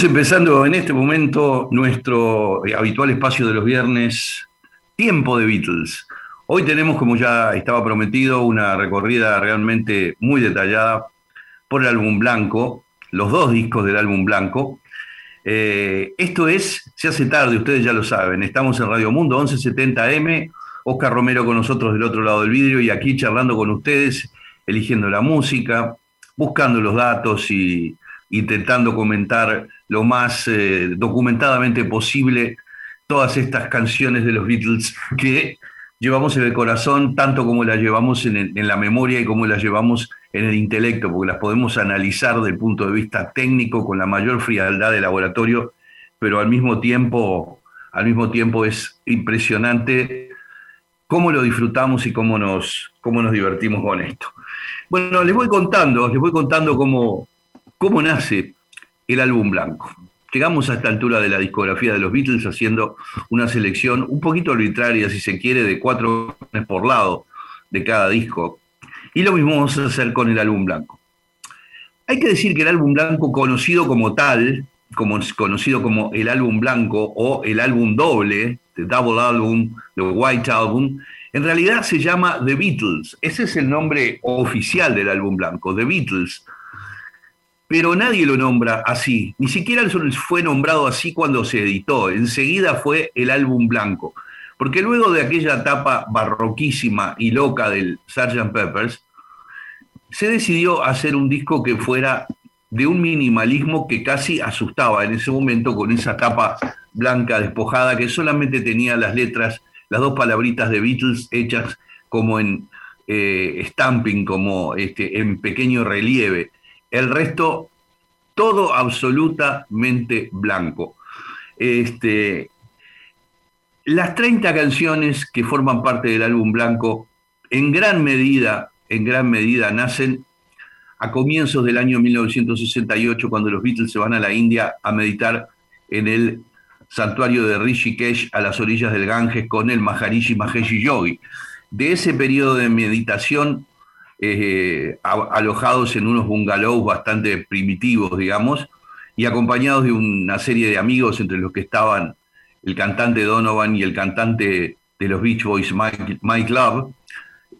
Empezando en este momento nuestro habitual espacio de los viernes, Tiempo de Beatles. Hoy tenemos, como ya estaba prometido, una recorrida realmente muy detallada por el álbum blanco, los dos discos del álbum blanco. Eh, esto es, se hace tarde, ustedes ya lo saben, estamos en Radio Mundo 1170M, Oscar Romero con nosotros del otro lado del vidrio y aquí charlando con ustedes, eligiendo la música, buscando los datos y intentando comentar lo más eh, documentadamente posible todas estas canciones de los Beatles que llevamos en el corazón, tanto como las llevamos en, la memoria y como las llevamos en el intelecto, porque las podemos analizar desde el punto de vista técnico con la mayor frialdad de laboratorio, pero al mismo tiempo, al mismo tiempo es impresionante cómo lo disfrutamos y cómo nos, cómo nos divertimos con esto. Bueno, les voy contando, les voy contando cómo, cómo nace el álbum blanco. Llegamos a esta altura de la discografía de los Beatles haciendo una selección un poquito arbitraria, si se quiere, de cuatro por lado de cada disco. Y lo mismo vamos a hacer con el álbum blanco. Hay que decir que el álbum blanco, conocido como tal, como, conocido como el álbum blanco o el álbum doble, The Double Album, The White Album, en realidad se llama The Beatles. Ese es el nombre oficial del álbum blanco, The Beatles pero nadie lo nombra así, ni siquiera fue nombrado así cuando se editó, enseguida fue el álbum blanco, porque luego de aquella etapa barroquísima y loca del Sgt. Peppers, se decidió hacer un disco que fuera de un minimalismo que casi asustaba en ese momento con esa tapa blanca despojada que solamente tenía las letras, las dos palabritas de Beatles hechas como en eh, stamping, como este, en pequeño relieve el resto todo absolutamente blanco. Este, las 30 canciones que forman parte del álbum blanco en gran medida, en gran medida nacen a comienzos del año 1968 cuando los Beatles se van a la India a meditar en el santuario de Rishikesh a las orillas del Ganges con el Maharishi Mahesh Yogi. De ese periodo de meditación eh, alojados en unos bungalows bastante primitivos, digamos, y acompañados de una serie de amigos, entre los que estaban el cantante Donovan y el cantante de los Beach Boys, Mike, Love,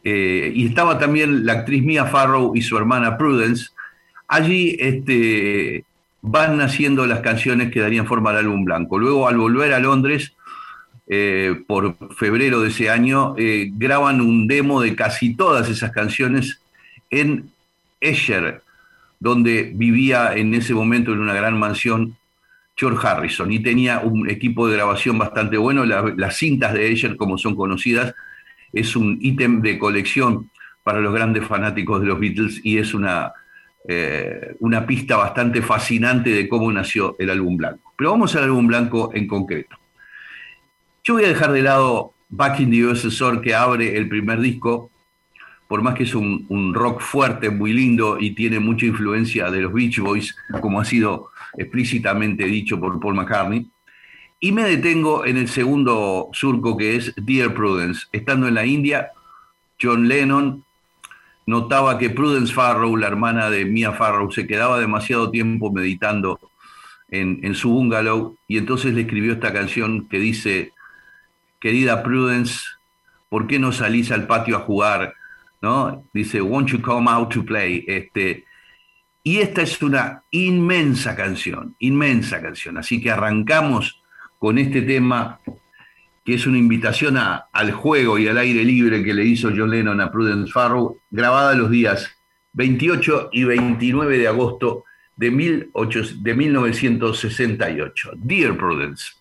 eh, y estaba también la actriz Mia Farrow y su hermana Prudence. Allí este, van naciendo las canciones que darían forma al álbum blanco. Luego, al volver a Londres, eh, por febrero de ese año, eh, graban un demo de casi todas esas canciones en Esher, donde vivía en ese momento en una gran mansión George Harrison y tenía un equipo de grabación bastante bueno. las cintas de Esher, como son conocidas, es un ítem de colección para los grandes fanáticos de los Beatles y es una, eh, una pista bastante fascinante de cómo nació el álbum blanco. Pero vamos al álbum blanco en concreto. Yo voy a dejar de lado Back in the USSR que abre el primer disco, por más que es un, rock fuerte, muy lindo y tiene mucha influencia de los Beach Boys, como ha sido explícitamente dicho por Paul McCartney. Y me detengo en el segundo surco que es Dear Prudence. Estando en la India, John Lennon notaba que Prudence Farrow, la hermana de Mia Farrow, se quedaba demasiado tiempo meditando en, en su bungalow y entonces le escribió esta canción que dice, querida Prudence, ¿por qué no salís al patio a jugar? ¿No? Dice, won't you come out to play? Este, y esta es una inmensa canción, inmensa canción. Así que arrancamos con este tema que es una invitación al juego y al aire libre que le hizo John Lennon a Prudence Farrow, grabada los días 28 y 29 de agosto de, de 1968. Dear Prudence.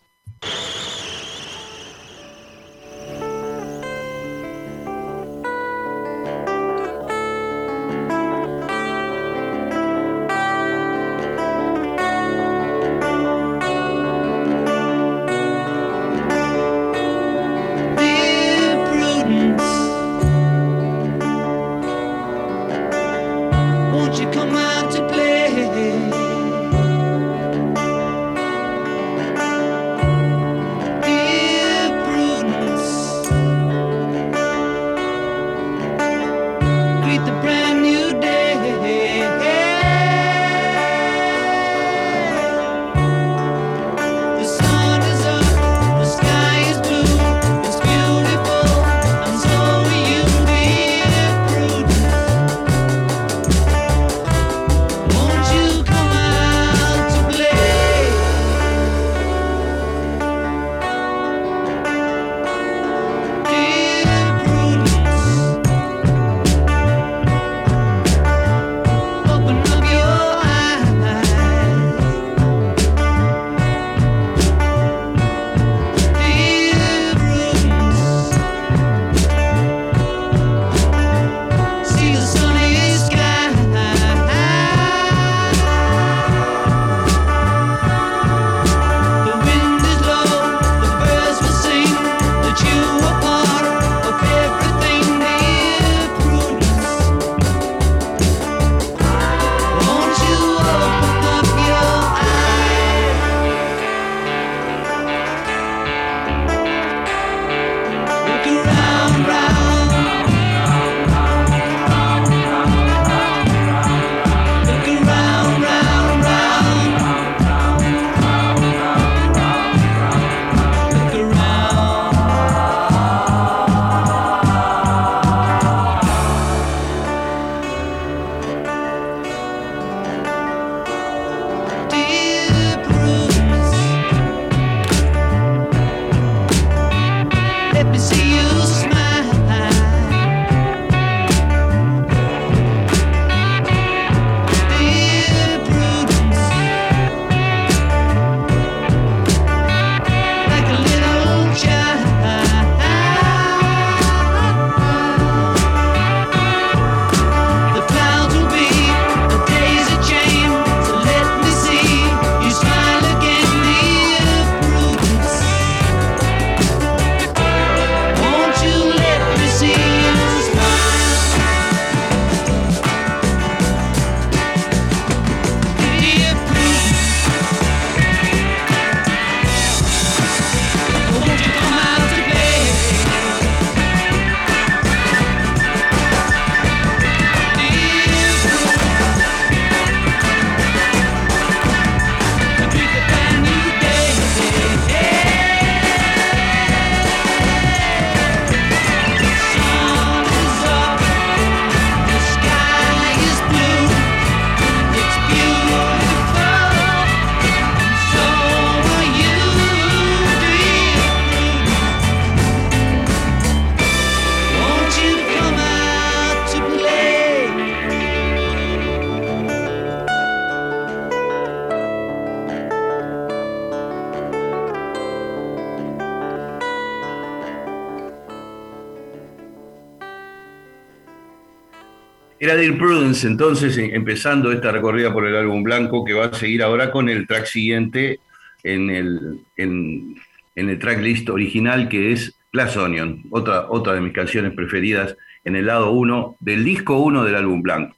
Prudence, entonces, eh, empezando esta recorrida por el álbum blanco, que va a seguir ahora con el track siguiente en el, en, el tracklist original, que es Glass Onion, otra, otra de mis canciones preferidas en el lado 1 del disco 1 del álbum blanco.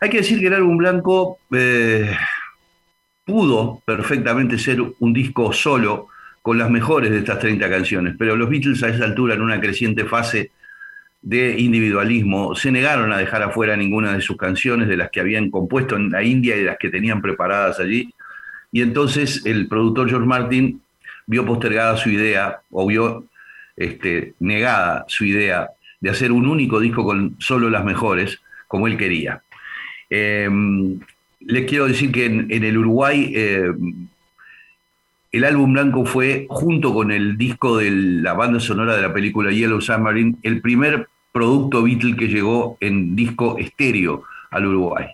Hay que decir que el álbum blanco eh, pudo perfectamente ser un disco solo con las mejores de estas 30 canciones, pero los Beatles a esa altura, en una creciente fase de individualismo, se negaron a dejar afuera ninguna de sus canciones, de las que habían compuesto en la India y de las que tenían preparadas allí. Y entonces el productor George Martin vio postergada su idea, o vio este, negada su idea de hacer un único disco con solo las mejores, como él quería. Em, les quiero decir que en, el Uruguay em, el álbum blanco fue, junto con el disco de la banda sonora de la película Yellow Submarine, el primer producto Beatle que llegó en disco estéreo al Uruguay.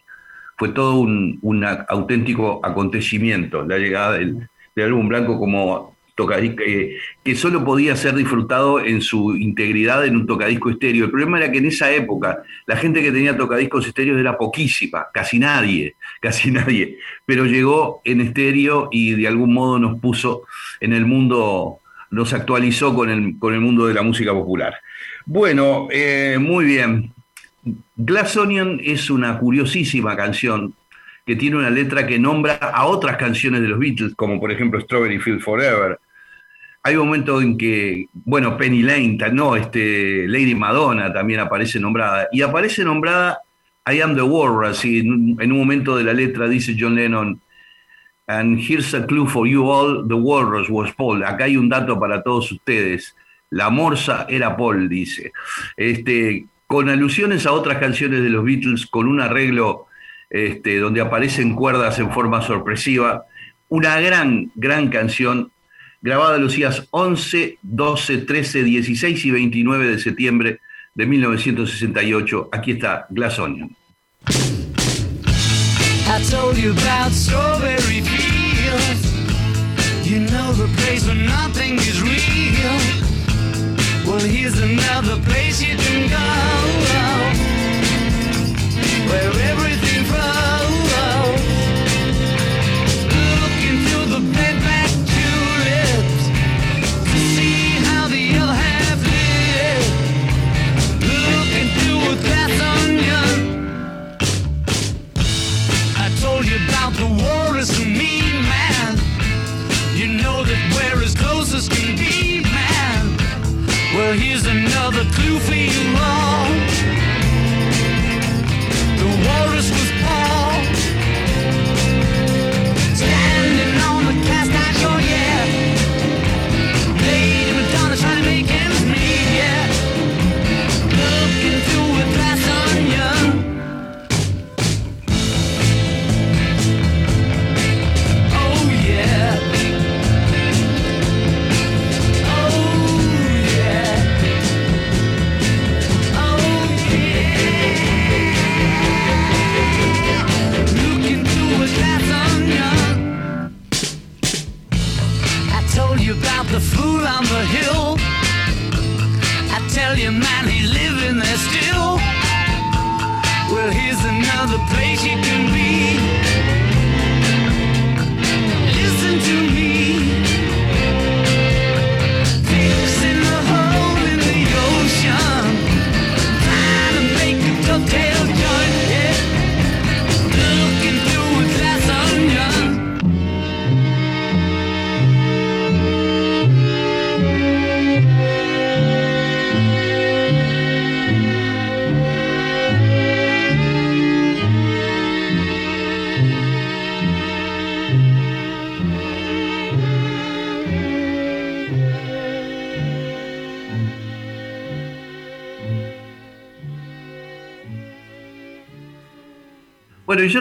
Fue todo un, auténtico acontecimiento la llegada del, del álbum blanco como tocadisco, eh, que solo podía ser disfrutado en su integridad en un tocadisco estéreo. El problema era que en esa época la gente que tenía tocadiscos estéreos era poquísima, casi nadie, casi nadie, pero llegó en estéreo y de algún modo nos puso en el mundo, nos actualizó con el, con el mundo de la música popular. Bueno, eh, muy bien. Glass Onion es una curiosísima canción que tiene una letra que nombra a otras canciones de los Beatles, como por ejemplo Strawberry Field Forever. Hay un momento en que, bueno, Penny Lane, no, este, Lady Madonna también aparece nombrada. Y aparece nombrada I Am the Walrus, y en un momento de la letra dice John Lennon, And here's a clue for you all, the walrus was Paul. Acá hay un dato para todos ustedes. La morsa era Paul, dice. Este, con alusiones a otras canciones de los Beatles, con un arreglo este, donde aparecen cuerdas en forma sorpresiva. Una gran, gran canción grabada los días 11, 12, 13, 16 y 29 de septiembre de 1968. Aquí está Glass Onion. I told you about strawberry. You know the place where nothing is real. Well, here's another place you can go. Where everything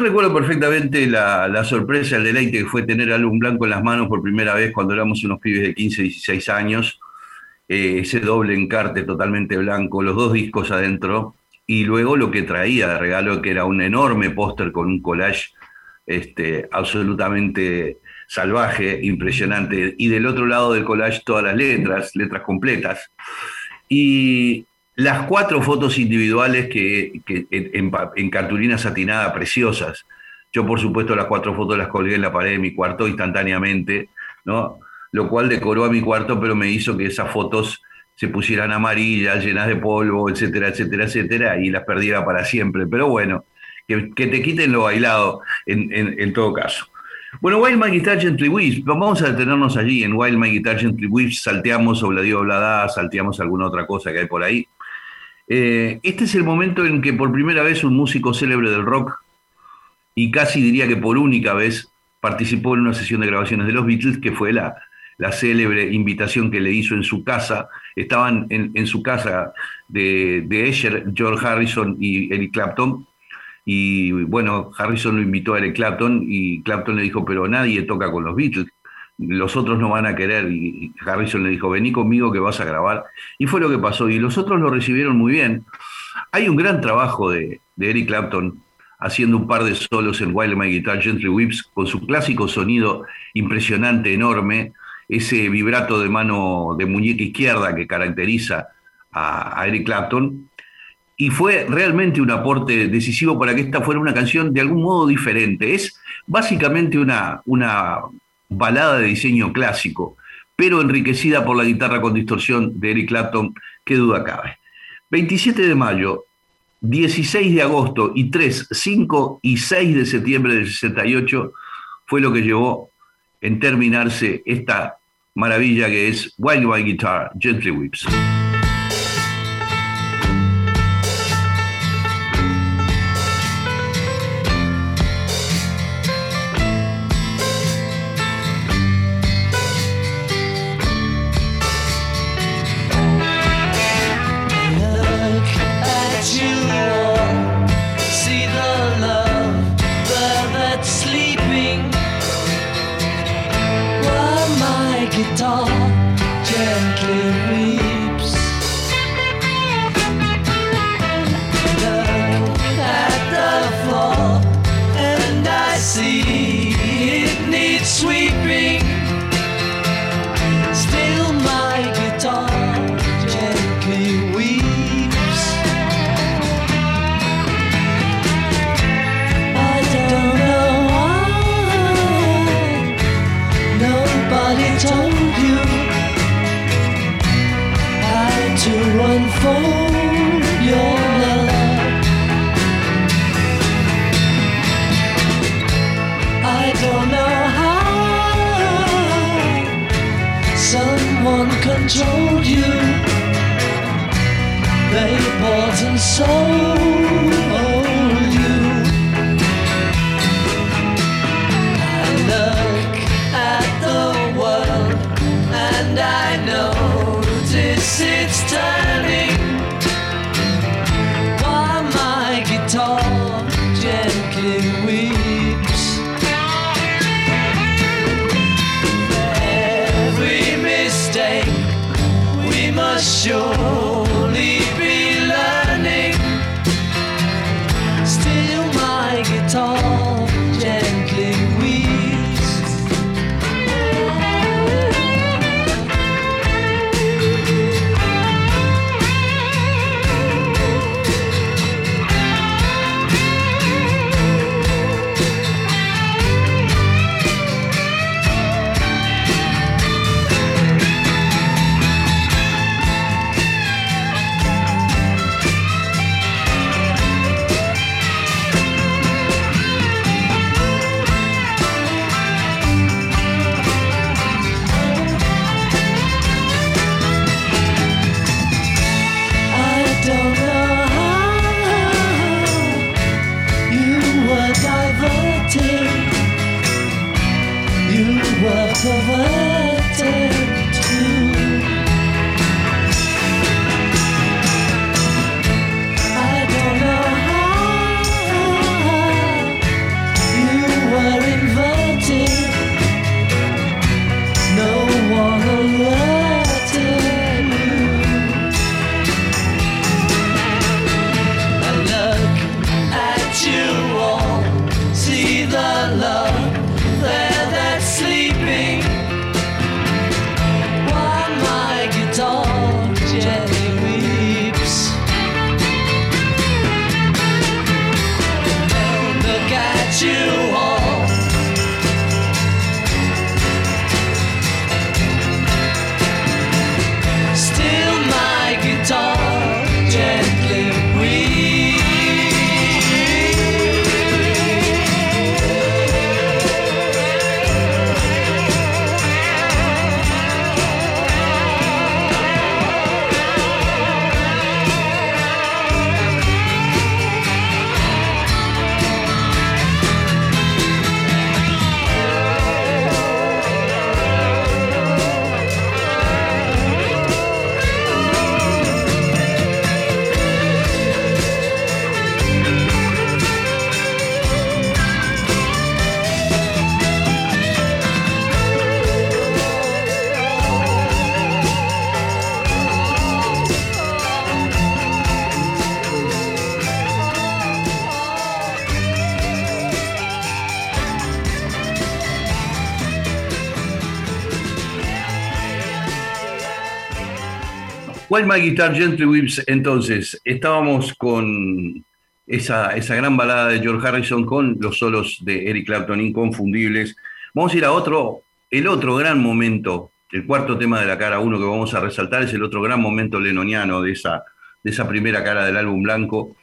recuerdo perfectamente la, sorpresa, el deleite que fue tener álbum blanco en las manos por primera vez cuando éramos unos pibes de 15, 16 años. Eh, ese doble encarte totalmente blanco, los dos discos adentro, y luego lo que traía de regalo, que era un enorme póster con un collage este, absolutamente salvaje, impresionante, y del otro lado del collage todas las letras, letras completas. Y las cuatro fotos individuales que, en, cartulina satinada preciosas. Yo, por supuesto, las cuatro fotos las colgué en la pared de mi cuarto instantáneamente, ¿no? Lo cual decoró a mi cuarto, pero me hizo que esas fotos se pusieran amarillas, llenas de polvo, etcétera, etcétera, etcétera, y las perdiera para siempre. Pero bueno, que, te quiten lo bailado en, todo caso. Bueno, Wild My Guitar Gently Weeps, vamos a detenernos allí en Wild My Guitar Gently Weeps, salteamos Obladio Oblada, salteamos alguna otra cosa que hay por ahí. Eh, este es el momento en que por primera vez un músico célebre del rock, y casi diría que por única vez, participó en una sesión de grabaciones de los Beatles, que fue la, la célebre invitación que le hizo en su casa. Estaban en, su casa de, de Escher, George Harrison y Eric Clapton. Y bueno, Harrison lo invitó a Eric Clapton y Clapton le dijo, pero nadie toca con los Beatles, los otros no van a querer. Y Harrison le dijo, vení conmigo que vas a grabar. Y fue lo que pasó. Y los otros lo recibieron muy bien. Hay un gran trabajo de, de Eric Clapton haciendo un par de solos en Wild My Guitar Gently Whips con su clásico sonido impresionante, enorme, ese vibrato de mano de muñeca izquierda que caracteriza a, Eric Clapton, y fue realmente un aporte decisivo para que esta fuera una canción de algún modo diferente. Es básicamente una, una balada de diseño clásico, pero enriquecida por la guitarra con distorsión de Eric Clapton, qué duda cabe. 27 de mayo, 16 de agosto y 3, 5 y 6 de septiembre del 68 fue lo que llevó en terminarse esta maravilla que es Wild Wild Guitar, Gently Whips. And sold While My Guitar Gently Weeps, entonces, estábamos con esa, esa gran balada de George Harrison con los solos de Eric Clapton inconfundibles. Vamos a ir a otro, el otro gran momento, el cuarto tema de la cara uno que vamos a resaltar es el otro gran momento lenoniano de esa, de esa primera cara del álbum blanco,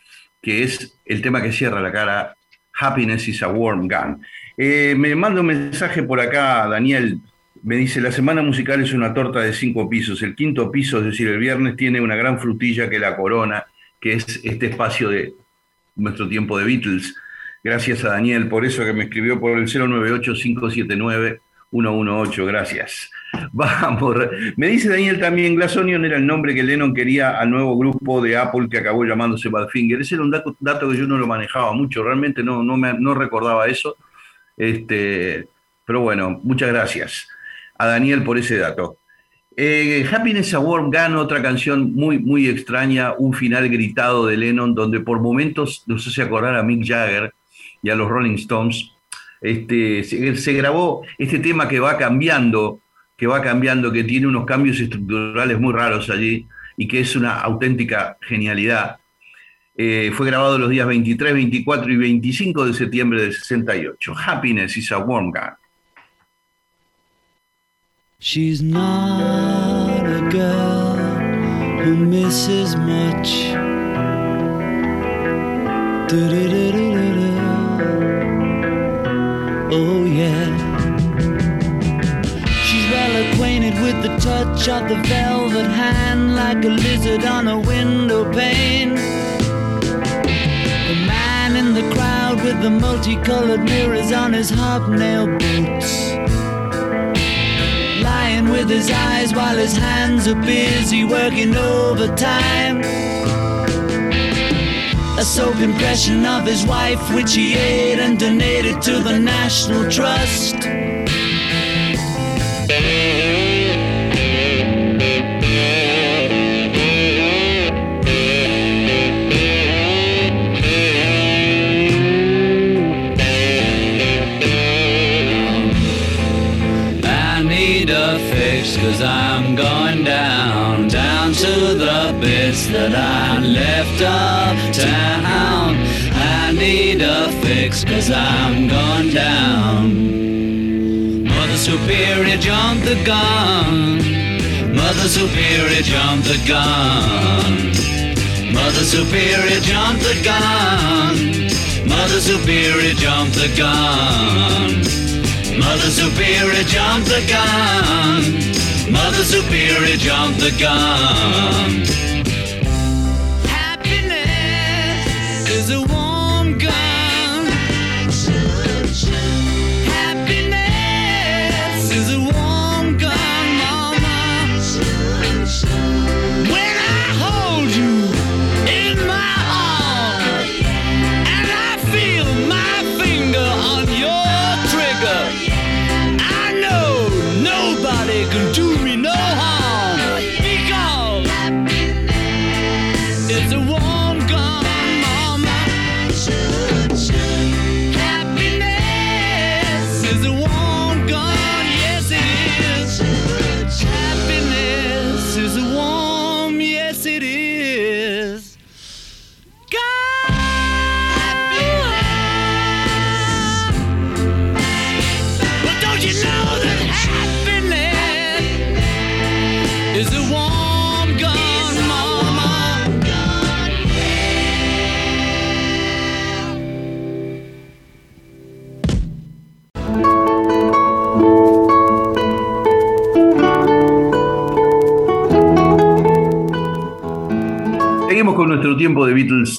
que es el tema que cierra la cara Happiness is a Warm Gun. Eh, me manda un mensaje por acá, Daniel, me dice, la semana musical es una torta de cinco pisos. El quinto piso, es decir, el viernes, tiene una gran frutilla que la corona, que es este espacio de nuestro tiempo de Beatles. Gracias a Daniel por eso que me escribió por el 098-579-118. Gracias. Vamos. Me dice Daniel también, Glass Onion era el nombre que Lennon quería al nuevo grupo de Apple que acabó llamándose Badfinger. Ese era un dato, que yo no lo manejaba mucho, realmente no, no, me, no recordaba eso. Este, pero bueno, muchas gracias a Daniel por ese dato. Eh, Happiness Award gana otra canción muy, muy extraña, un final gritado de Lennon, donde por momentos nos hace acordar a Mick Jagger y a los Rolling Stones. Este, se, grabó este tema que va cambiando, que va cambiando, que tiene unos cambios estructurales muy raros allí y que es una auténtica genialidad. Eh, fue grabado los días 23, 24 y 25 de septiembre del 68. Happiness is a warm gun. She's not a girl who misses much. Oh, yeah. She's well acquainted with the touch of the velvet hand, like a lizard on a window pane. The man in the crowd with the multicolored mirrors on his hobnail boots with his eyes while his hands are busy working overtime. A soap impression of his wife, which he ate and donated to the National Trust. Left uptown. I need a fix cause I'm gone down. Mother Superior jumped the gun. Mother Superior jumped the gun. Mother Superior jumped the gun. Mother Superior jumped the gun. Mother Superior jumped the gun. Mother Superior jumped the gun.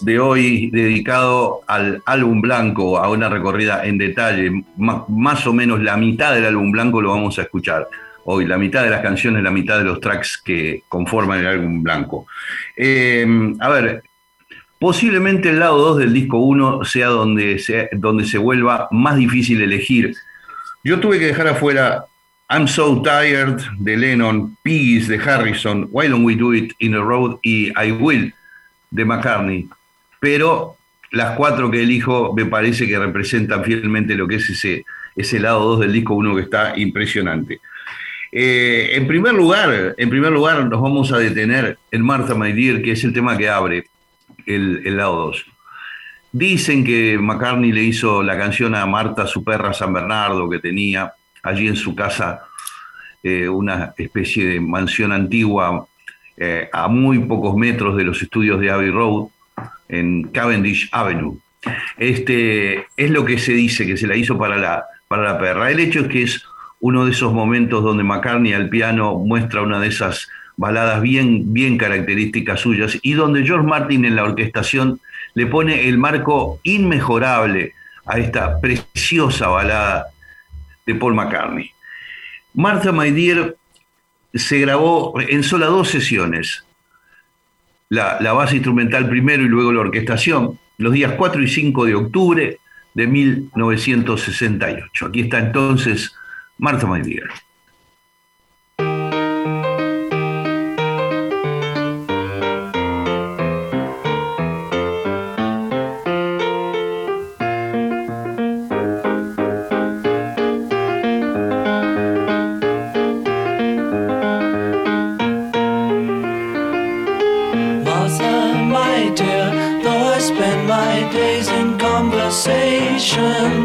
De hoy dedicado al álbum blanco, a una recorrida en detalle. más o menos la mitad del álbum blanco lo vamos a escuchar hoy, la mitad de las canciones, la mitad de los tracks que conforman el álbum blanco. Eh, a ver, posiblemente el lado 2 del disco 1 sea donde, se, donde se vuelva más difícil elegir. Yo tuve que dejar afuera I'm So Tired de Lennon, Piggies de Harrison, Why Don't We Do It in a Road y I Will de McCartney, pero las cuatro que elijo me parece que representan fielmente lo que es ese, ese lado 2 del disco 1 que está impresionante. Eh, en primer lugar, en primer lugar nos vamos a detener en Martha My Dear, que es el tema que abre el, el lado 2. Dicen que McCartney le hizo la canción a Marta, su perra San Bernardo, que tenía allí en su casa eh, una especie de mansión antigua eh, a muy pocos metros de los estudios de Abbey Road, en Cavendish Avenue. Este, es lo que se dice, que se la hizo para la, para la perra. El hecho es que es uno de esos momentos donde McCartney al piano muestra una de esas baladas bien, bien características suyas y donde George Martin en la orquestación le pone el marco inmejorable a esta preciosa balada de Paul McCartney. Martha My Dear se grabó en sola dos sesiones, la, base instrumental primero y luego la orquestación, los días 4 y 5 de octubre de 1968. Aquí está entonces Martha My Dear.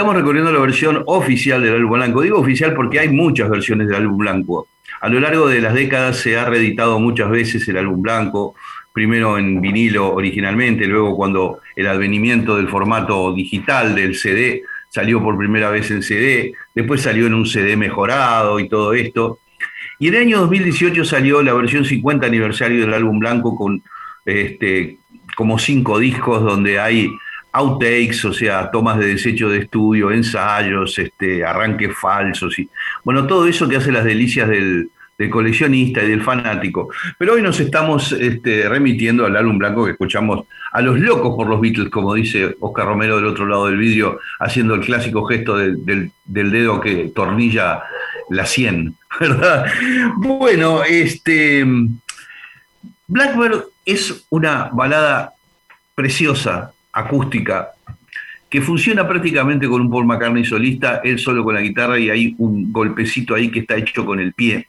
Estamos recorriendo la versión oficial del álbum blanco. Digo oficial porque hay muchas versiones del álbum blanco. A lo largo de las décadas se ha reeditado muchas veces el álbum blanco, primero en vinilo originalmente, luego cuando el advenimiento del formato digital del CD salió por primera vez en CD, después salió en un CD mejorado y todo esto. Y en el año 2018 salió la versión 50 aniversario del álbum blanco con este, como cinco discos donde hay outtakes, o sea, tomas de desecho de estudio, ensayos, este, arranques falsos y bueno, todo eso que hace las delicias del, coleccionista y del fanático. Pero hoy nos estamos este, remitiendo al álbum blanco que escuchamos a los locos por los Beatles, como dice Oscar Romero del otro lado del vídeo, haciendo el clásico gesto del, dedo que tornilla la 100, ¿verdad? Bueno, este Blackbird es una balada preciosa, acústica, que funciona prácticamente con un Paul McCartney solista, él solo con la guitarra y hay un golpecito ahí que está hecho con el pie.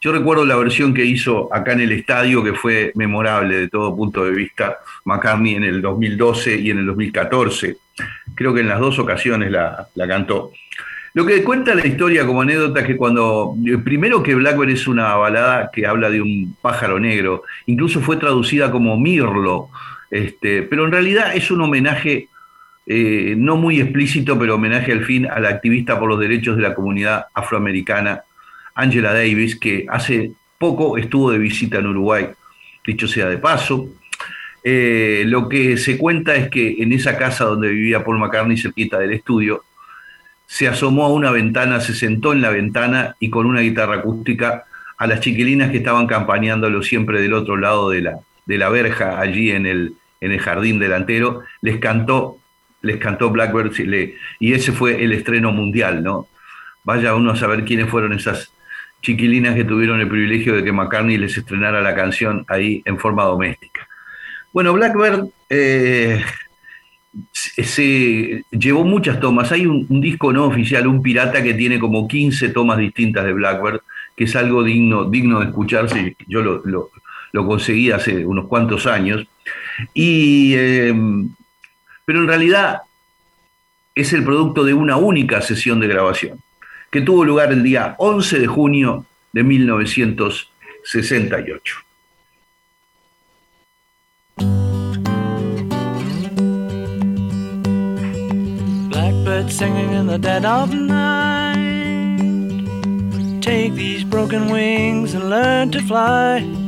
Yo recuerdo la versión que hizo acá en el estadio, que fue memorable de todo punto de vista, McCartney en el 2012 y en el 2014. Creo que en las dos ocasiones la, cantó. Lo que cuenta la historia como anécdota es que cuando, primero que Blackbird es una balada que habla de un pájaro negro, incluso fue traducida como Mirlo, este, pero en realidad es un homenaje eh, no muy explícito, pero homenaje al fin a la activista por los derechos de la comunidad afroamericana, Angela Davis, que hace poco estuvo de visita en Uruguay, dicho sea de paso. Eh, lo que se cuenta es que en esa casa donde vivía Paul McCartney, cerquita del estudio, se asomó a una ventana, se sentó en la ventana y con una guitarra acústica a las chiquilinas que estaban campañándolo siempre del otro lado de la, de la verja, allí en el, en el jardín delantero, les cantó les cantó Blackbird y ese fue el estreno mundial, ¿no? Vaya uno a saber quiénes fueron esas chiquilinas que tuvieron el privilegio de que McCartney les estrenara la canción ahí en forma doméstica. Bueno, Blackbird eh, se, llevó muchas tomas. Hay un, disco no oficial, un pirata que tiene como 15 tomas distintas de Blackbird, que es algo digno, digno de escucharse. Yo lo, conseguí hace unos cuantos años. Y eh, pero en realidad es el producto de una única sesión de grabación, que tuvo lugar el día 11 de junio de 1968. Blackbird singing in the dead of night. Take these broken wings and learn to fly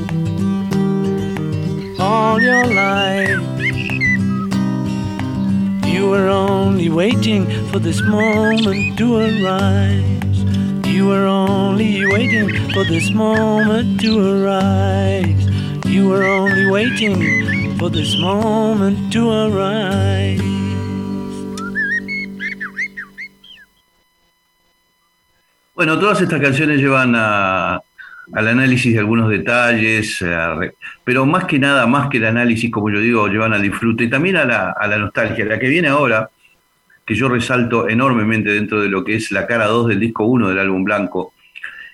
all your life. You were only waiting for this moment to arise. You were only waiting for this moment to arise. You were only waiting for this moment to arise. Bueno, todas estas canciones llevan al análisis de algunos detalles, pero más que nada, más que el análisis, como yo digo, llevan al disfrute y también a la, nostalgia. La que viene ahora, que yo resalto enormemente dentro de lo que es la cara 2 del disco 1 del álbum blanco,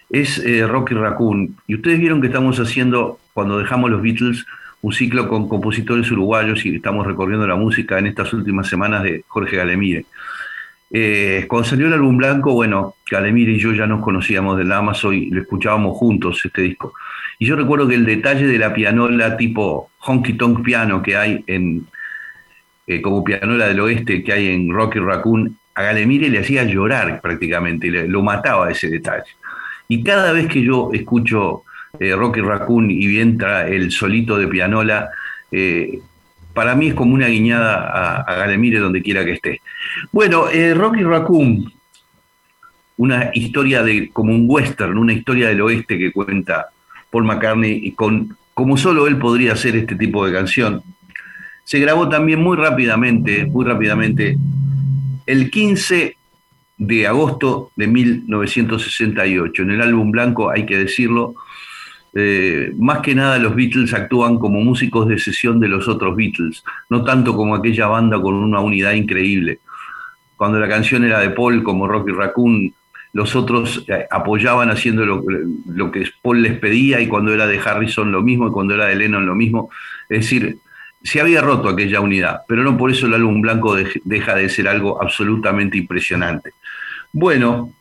es eh, Rocky Raccoon. Y ustedes vieron que estamos haciendo, cuando dejamos los Beatles, un ciclo con compositores uruguayos y estamos recorriendo la música en estas últimas semanas de Jorge Galemire. Eh, cuando salió el álbum blanco, bueno, Calemir y yo ya nos conocíamos del Amazon y lo escuchábamos juntos este disco. Y yo recuerdo que el detalle de la pianola tipo honky tonk piano que hay en, eh, como pianola del oeste que hay en Rocky Raccoon, a Galemire le hacía llorar prácticamente, lo mataba ese detalle. Y cada vez que yo escucho eh, Rocky Raccoon y entra el solito de pianola, para mí es como una guiñada a, Galemire donde quiera que esté. Bueno, eh, Rocky Raccoon, una historia de, como un western, una historia del oeste que cuenta Paul McCartney y con, como solo él podría hacer este tipo de canción. Se grabó también muy rápidamente, muy rápidamente, el 15 de agosto de 1968. En el álbum blanco, hay que decirlo, eh, más que nada los Beatles actúan como músicos de sesión de los otros Beatles, no tanto como aquella banda con una unidad increíble. Cuando la canción era de Paul, como Rocky Raccoon, los otros eh, apoyaban haciendo lo, que Paul les pedía y cuando era de Harrison lo mismo y cuando era de Lennon lo mismo. Es decir, se había roto aquella unidad, pero no por eso el álbum blanco deja de ser algo absolutamente impresionante. Bueno,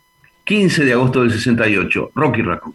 15 de agosto del 68, Rocky Raccoon.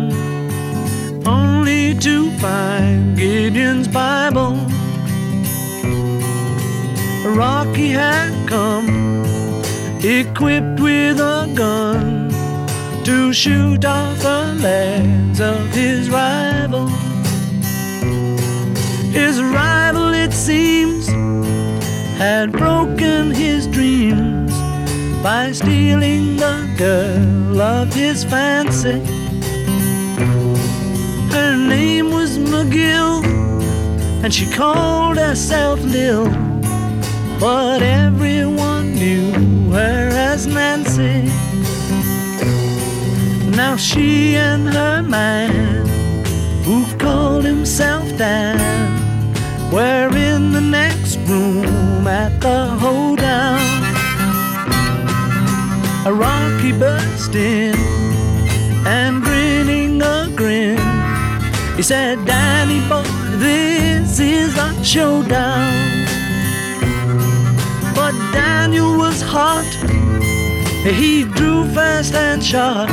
only to find Gideon's Bible. Rocky had come equipped with a gun to shoot off the legs of his rival. His rival, it seems, had broken his dreams by stealing the girl of his fancy. Her name was McGill, and she called herself Lil. But everyone knew her as Nancy. Now she and her man, who called himself Dan, were in the next room at the hoedown. A Rocky burst in and grinning a grin. He said, Danny boy, this is a showdown. But Daniel was hot. He drew fast and shot.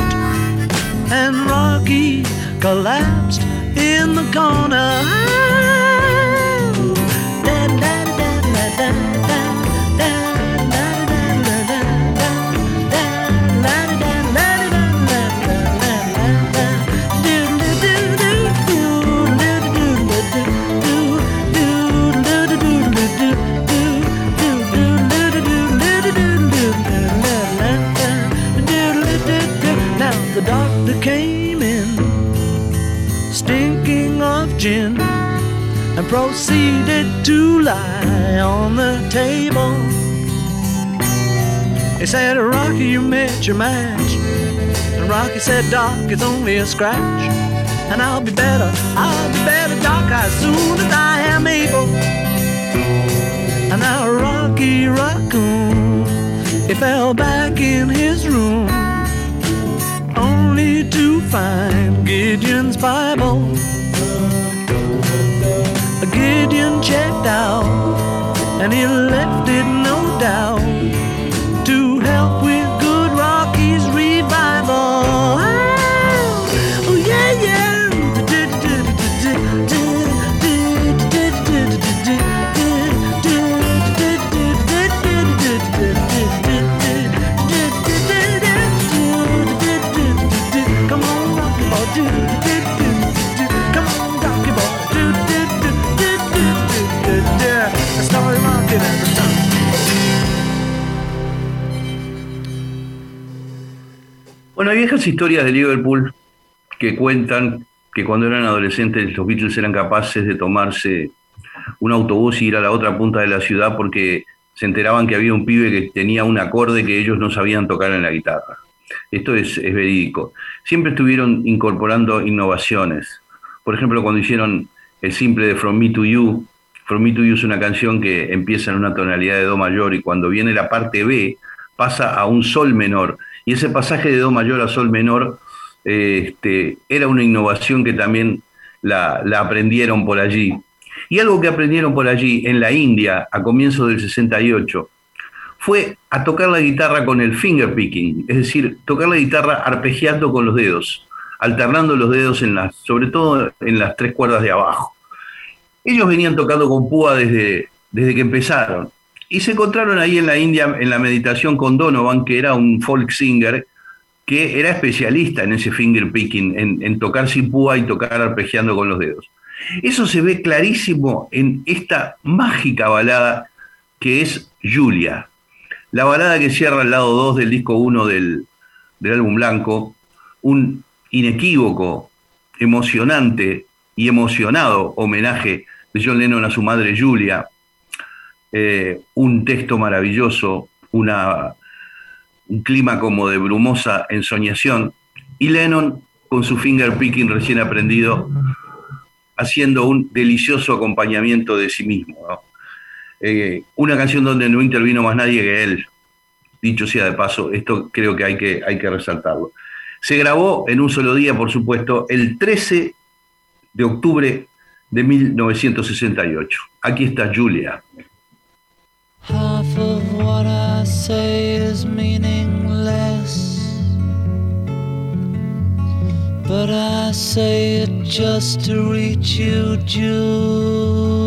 And Rocky collapsed in the corner. The came in, stinking of gin, and proceeded to lie on the table. He said, Rocky, you met your match. And Rocky said, Doc, it's only a scratch. And I'll be better, I'll be better, Doc, as soon as I am able. And now Rocky Raccoon, he fell back in his room, only to find Gideon's Bible. Gideon checked out, and he left it no doubt Bueno, hay viejas historias de Liverpool que cuentan que cuando eran adolescentes los Beatles eran capaces de tomarse un autobús y ir a la otra punta de la ciudad porque se enteraban que había un pibe que tenía un acorde que ellos no sabían tocar en la guitarra. Esto es, es verídico. Siempre estuvieron incorporando innovaciones. Por ejemplo, cuando hicieron el simple de From Me to You, From Me to You es una canción que empieza en una tonalidad de Do mayor y cuando viene la parte B pasa a un Sol menor. Y ese pasaje de Do mayor a Sol menor eh, este, era una innovación que también la, aprendieron por allí. Y algo que aprendieron por allí en la India a comienzos del 68 fue a tocar la guitarra con el finger picking, es decir, tocar la guitarra arpegiando con los dedos, alternando los dedos en las, sobre todo en las tres cuerdas de abajo. Ellos venían tocando con púa desde, desde que empezaron y se encontraron ahí en la India en la meditación con Donovan, que era un folk singer que era especialista en ese finger picking, en, tocar sin púa y tocar arpegiando con los dedos. Eso se ve clarísimo en esta mágica balada que es Julia. La balada que cierra el lado 2 del disco 1 del, del álbum blanco, un inequívoco, emocionante y emocionado homenaje de John Lennon a su madre Julia, eh, un texto maravilloso, una, un clima como de brumosa ensoñación, y Lennon con su finger picking recién aprendido, haciendo un delicioso acompañamiento de sí mismo. Eh, una canción donde no intervino más nadie que él, dicho sea de paso, esto creo que hay que, hay que resaltarlo. Se grabó en un solo día, por supuesto, el 13 de octubre de 1968. Aquí está Julia. Half of what I say is meaningless. But I say it just to reach you, Julia.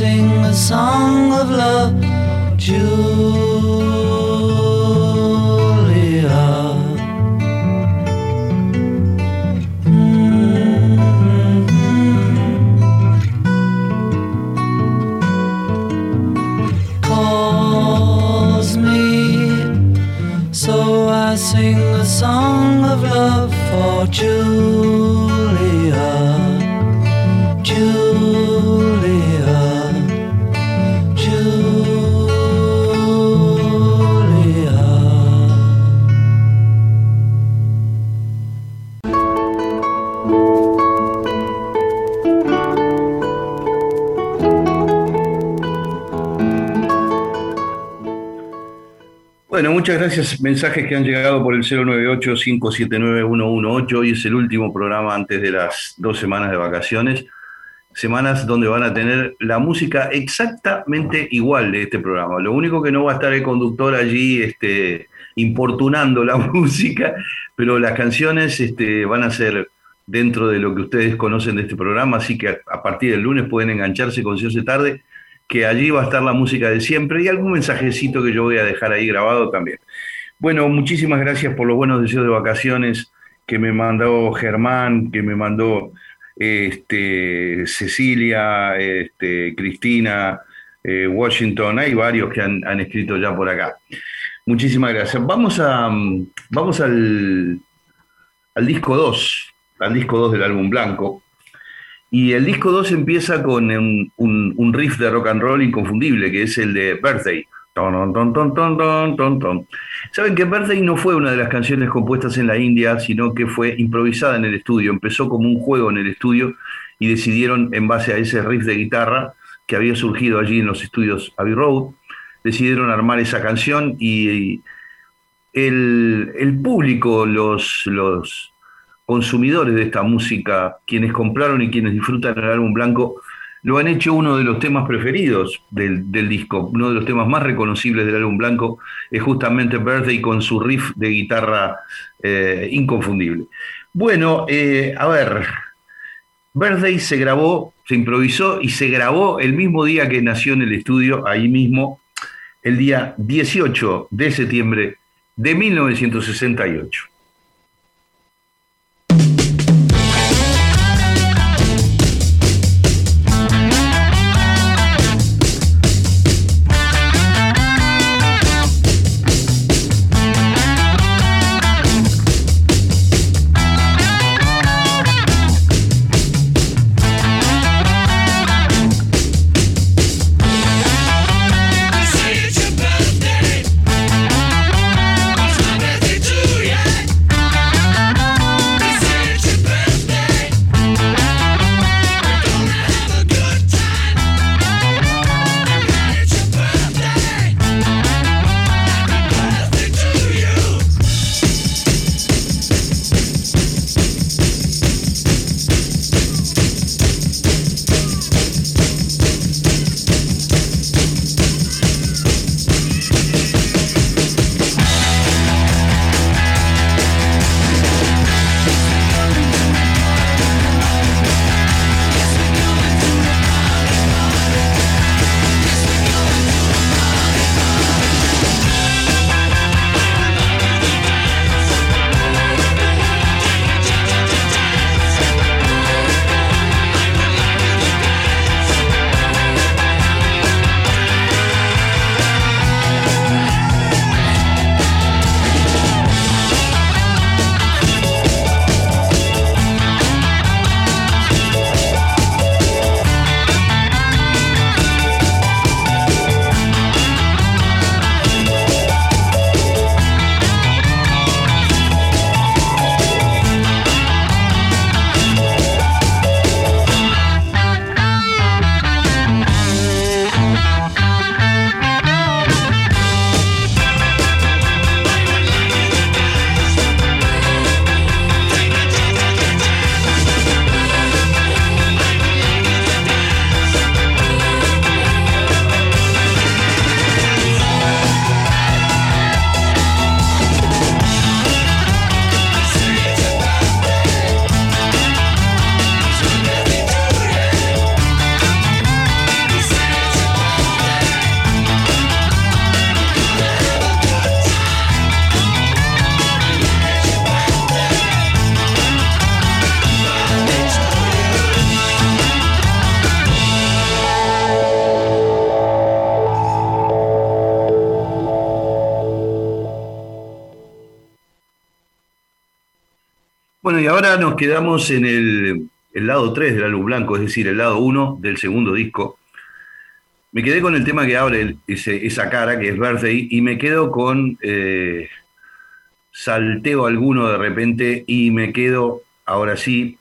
Sing a song of love, muchas gracias. Mensajes que han llegado por el 098-579-118. Hoy es el último programa antes de las dos semanas de vacaciones. Semanas donde van a tener la música exactamente igual de este programa. Lo único que no va a estar el conductor allí este, importunando la música, pero las canciones este, van a ser dentro de lo que ustedes conocen de este programa, así que a, partir del lunes pueden engancharse con tarde que allí va a estar la música de siempre y algún mensajecito que yo voy a dejar ahí grabado también. Bueno, muchísimas gracias por los buenos deseos de vacaciones que me mandó Germán, que me mandó este, Cecilia, este, Cristina, eh, Washington, hay varios que han, escrito ya por acá. Muchísimas gracias. Vamos, a, vamos al, al disco 2, al disco 2 del álbum blanco. Y el disco 2 empieza con un, riff de rock and roll inconfundible, que es el de Birthday. Ton, ton, ton, ton, ton, ton, ton. Saben que Birthday no fue una de las canciones compuestas en la India, sino que fue improvisada en el estudio. Empezó como un juego en el estudio y decidieron, en base a ese riff de guitarra que había surgido allí en los estudios Abbey Road, decidieron armar esa canción y el, el público, los, los consumidores de esta música, quienes compraron y quienes disfrutan el álbum blanco, lo han hecho uno de los temas preferidos del, disco, uno de los temas más reconocibles del álbum blanco, es justamente Birthday con su riff de guitarra eh, inconfundible. Bueno, eh, a ver, Birthday se grabó, se improvisó y se grabó el mismo día que nació en el estudio, ahí mismo, el día 18 de septiembre de 1968. Quedamos en el, lado 3 del álbum blanco, es decir, el lado 1 del segundo disco. Me quedé con el tema que abre esa cara, que es Birthday, y me quedo con eh, salteo alguno de repente y me quedo, ahora sí,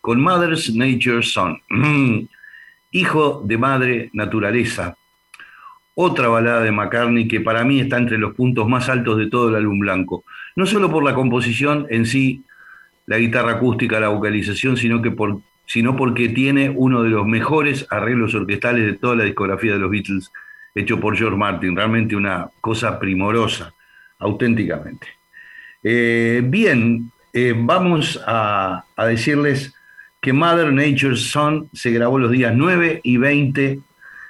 con Mother's Nature Son. Hijo de madre naturaleza. Otra balada de McCartney que para mí está entre los puntos más altos de todo el álbum blanco. No solo por la composición en sí, la guitarra acústica, la vocalización, sino, que por, sino porque tiene uno de los mejores arreglos orquestales de toda la discografía de los Beatles, hecho por George Martin. Realmente una cosa primorosa, auténticamente. Eh, bien, eh, vamos a, a, decirles que Mother Nature's Son se grabó los días 9 y 20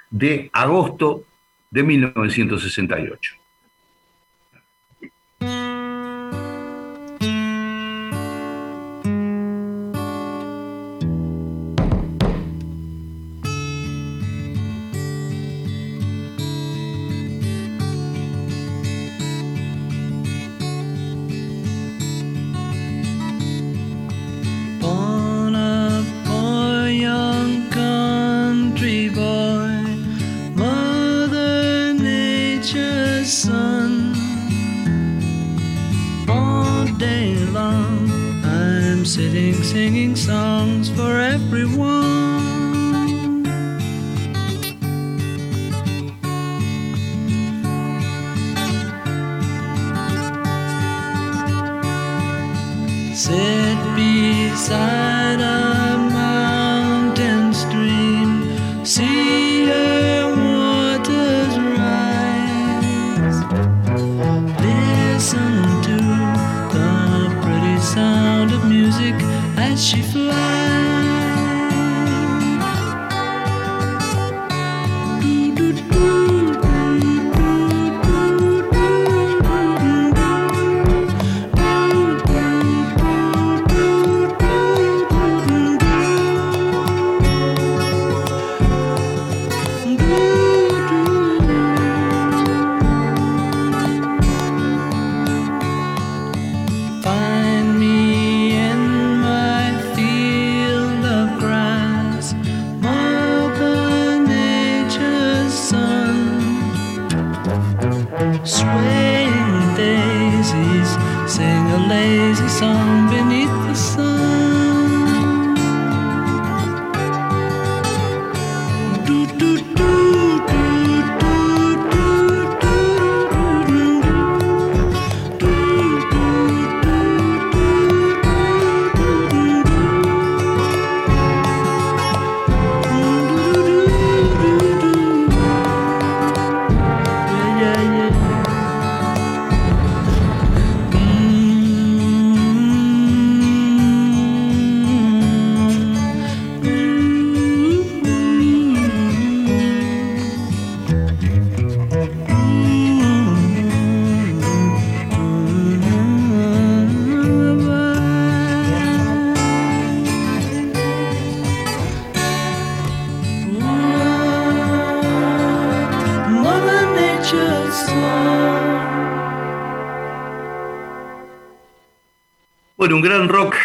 de agosto de 1968. Un gran rock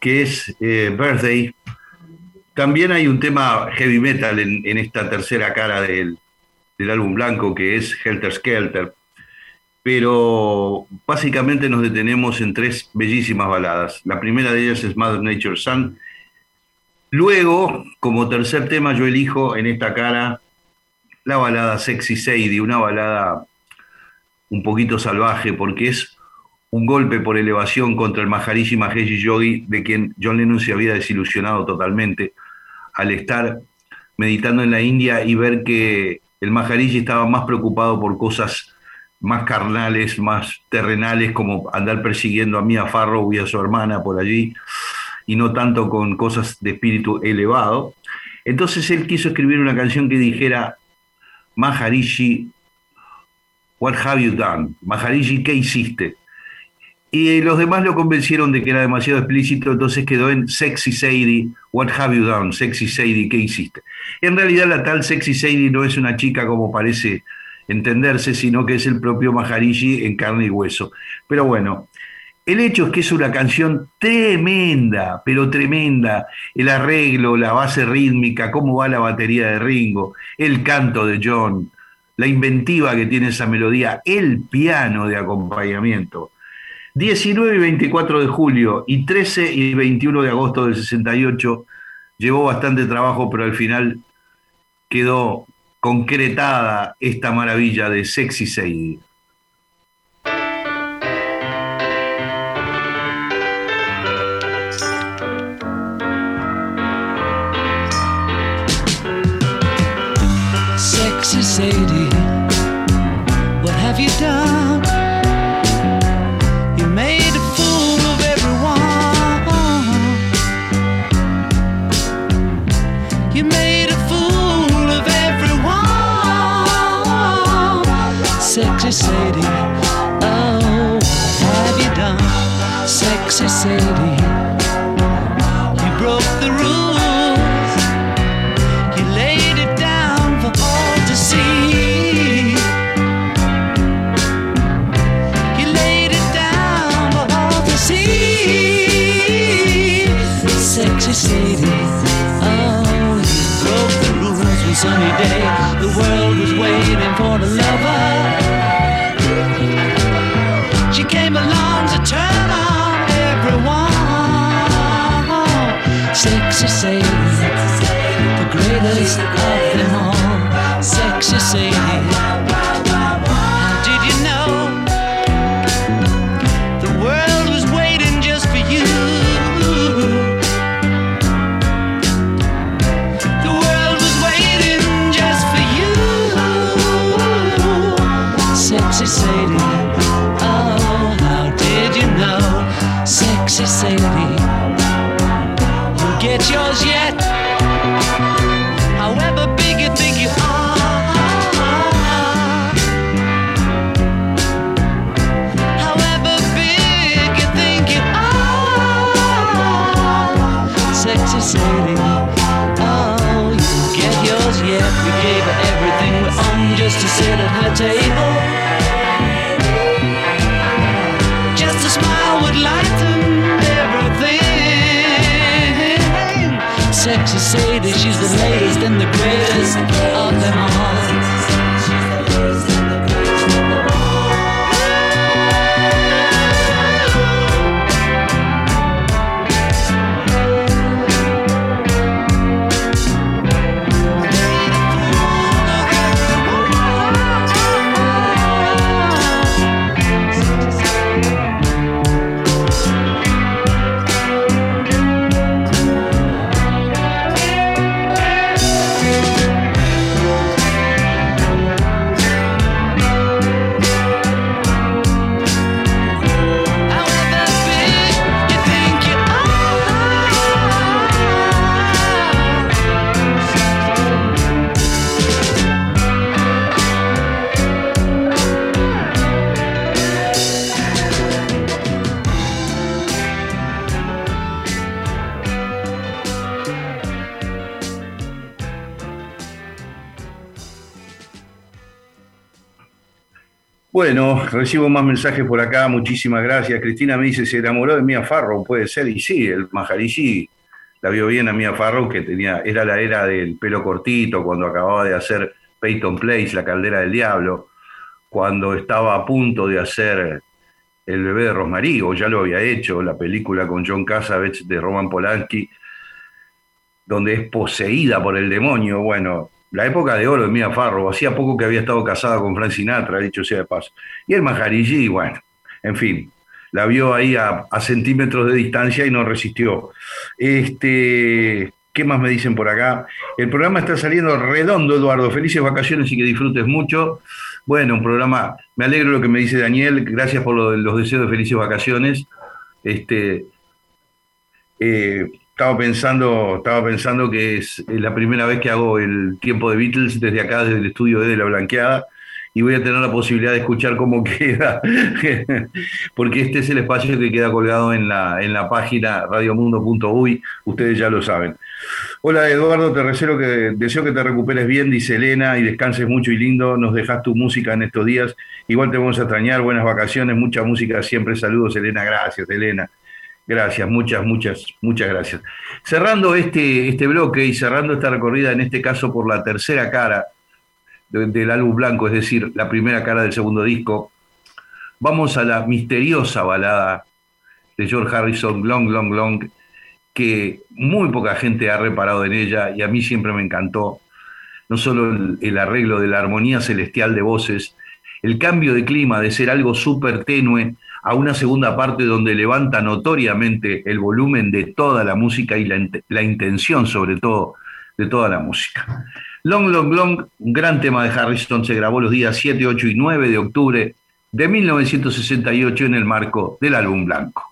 que es eh, Birthday. También hay un tema heavy metal en, esta tercera cara del, del álbum blanco que es Helter Skelter. Pero básicamente nos detenemos en tres bellísimas baladas. La primera de ellas es Mother Nature's Son. Luego, como tercer tema, yo elijo en esta cara la balada Sexy Sadie, una balada un poquito salvaje porque es un golpe por elevación contra el Maharishi Mahesh Yogi, de quien John Lennon se había desilusionado totalmente al estar meditando en la India y ver que el Maharishi estaba más preocupado por cosas más carnales, más terrenales, como andar persiguiendo a Mia Farrow y a su hermana por allí, y no tanto con cosas de espíritu elevado. Entonces él quiso escribir una canción que dijera, Maharishi, what have you done? Maharishi, ¿qué hiciste? Y los demás lo convencieron de que era demasiado explícito, entonces quedó en Sexy Sadie, What have you done? Sexy Sadie, ¿qué hiciste? En realidad la tal Sexy Sadie no es una chica como parece entenderse, sino que es el propio Maharishi en carne y hueso. Pero bueno, el hecho es que es una canción tremenda, pero tremenda. El arreglo, la base rítmica, cómo va la batería de Ringo, el canto de John, la inventiva que tiene esa melodía, el piano de acompañamiento. 19 y 24 de julio y 13 y 21 de agosto del 68 llevó bastante trabajo, pero al final quedó concretada esta maravilla de Sexy Sadie. necessary recibo más mensajes por acá, muchísimas gracias. Cristina me dice, se enamoró de Mia Farrow, puede ser, y sí, el Maharishi la vio bien a Mia Farrow, que tenía, era la era del pelo cortito, cuando acababa de hacer Peyton Place, La Caldera del Diablo, cuando estaba a punto de hacer El bebé de Rosmarie, o ya lo había hecho, la película con John Cassavetes de Roman Polanski, donde es poseída por el demonio. Bueno, la época de oro de Mia Farrow, hacía poco que había estado casada con Frank Sinatra, dicho sea de paso. Y el Maharishi, bueno, en fin, la vio ahí a, centímetros de distancia y no resistió. Este, ¿Qué más me dicen por acá? El programa está saliendo redondo, Eduardo. Felices vacaciones y que disfrutes mucho. Bueno, un programa, me alegro lo que me dice Daniel, gracias por los deseos de felices vacaciones. Este, eh, estaba pensando, estaba pensando que es la primera vez que hago el tiempo de Beatles desde acá, desde el estudio de La Blanqueada, y voy a tener la posibilidad de escuchar cómo queda, porque este es el espacio que queda colgado en la, en la página radiomundo.uy, ustedes ya lo saben. Hola Eduardo, te deseo que, deseo que te recuperes bien, dice Elena, y descanses mucho y lindo, nos dejas tu música en estos días, igual te vamos a extrañar, buenas vacaciones, mucha música siempre, saludos Elena, gracias Elena. Gracias, muchas, muchas, muchas gracias. Cerrando este, este bloque y cerrando esta recorrida, en este caso por la tercera cara de- del álbum blanco, es decir, la primera cara del segundo disco, vamos a la misteriosa balada de George Harrison, Long, Long, Long, que muy poca gente ha reparado en ella y a mí siempre me encantó. No solo el, el arreglo de la armonía celestial de voces, el cambio de clima de ser algo súper tenue a una segunda parte donde levanta notoriamente el volumen de toda la música y la, la intención sobre todo de toda la música. Long, Long, Long, un gran tema de Harrison, se grabó los días 7, 8 y 9 de octubre de 1968 en el marco del álbum blanco.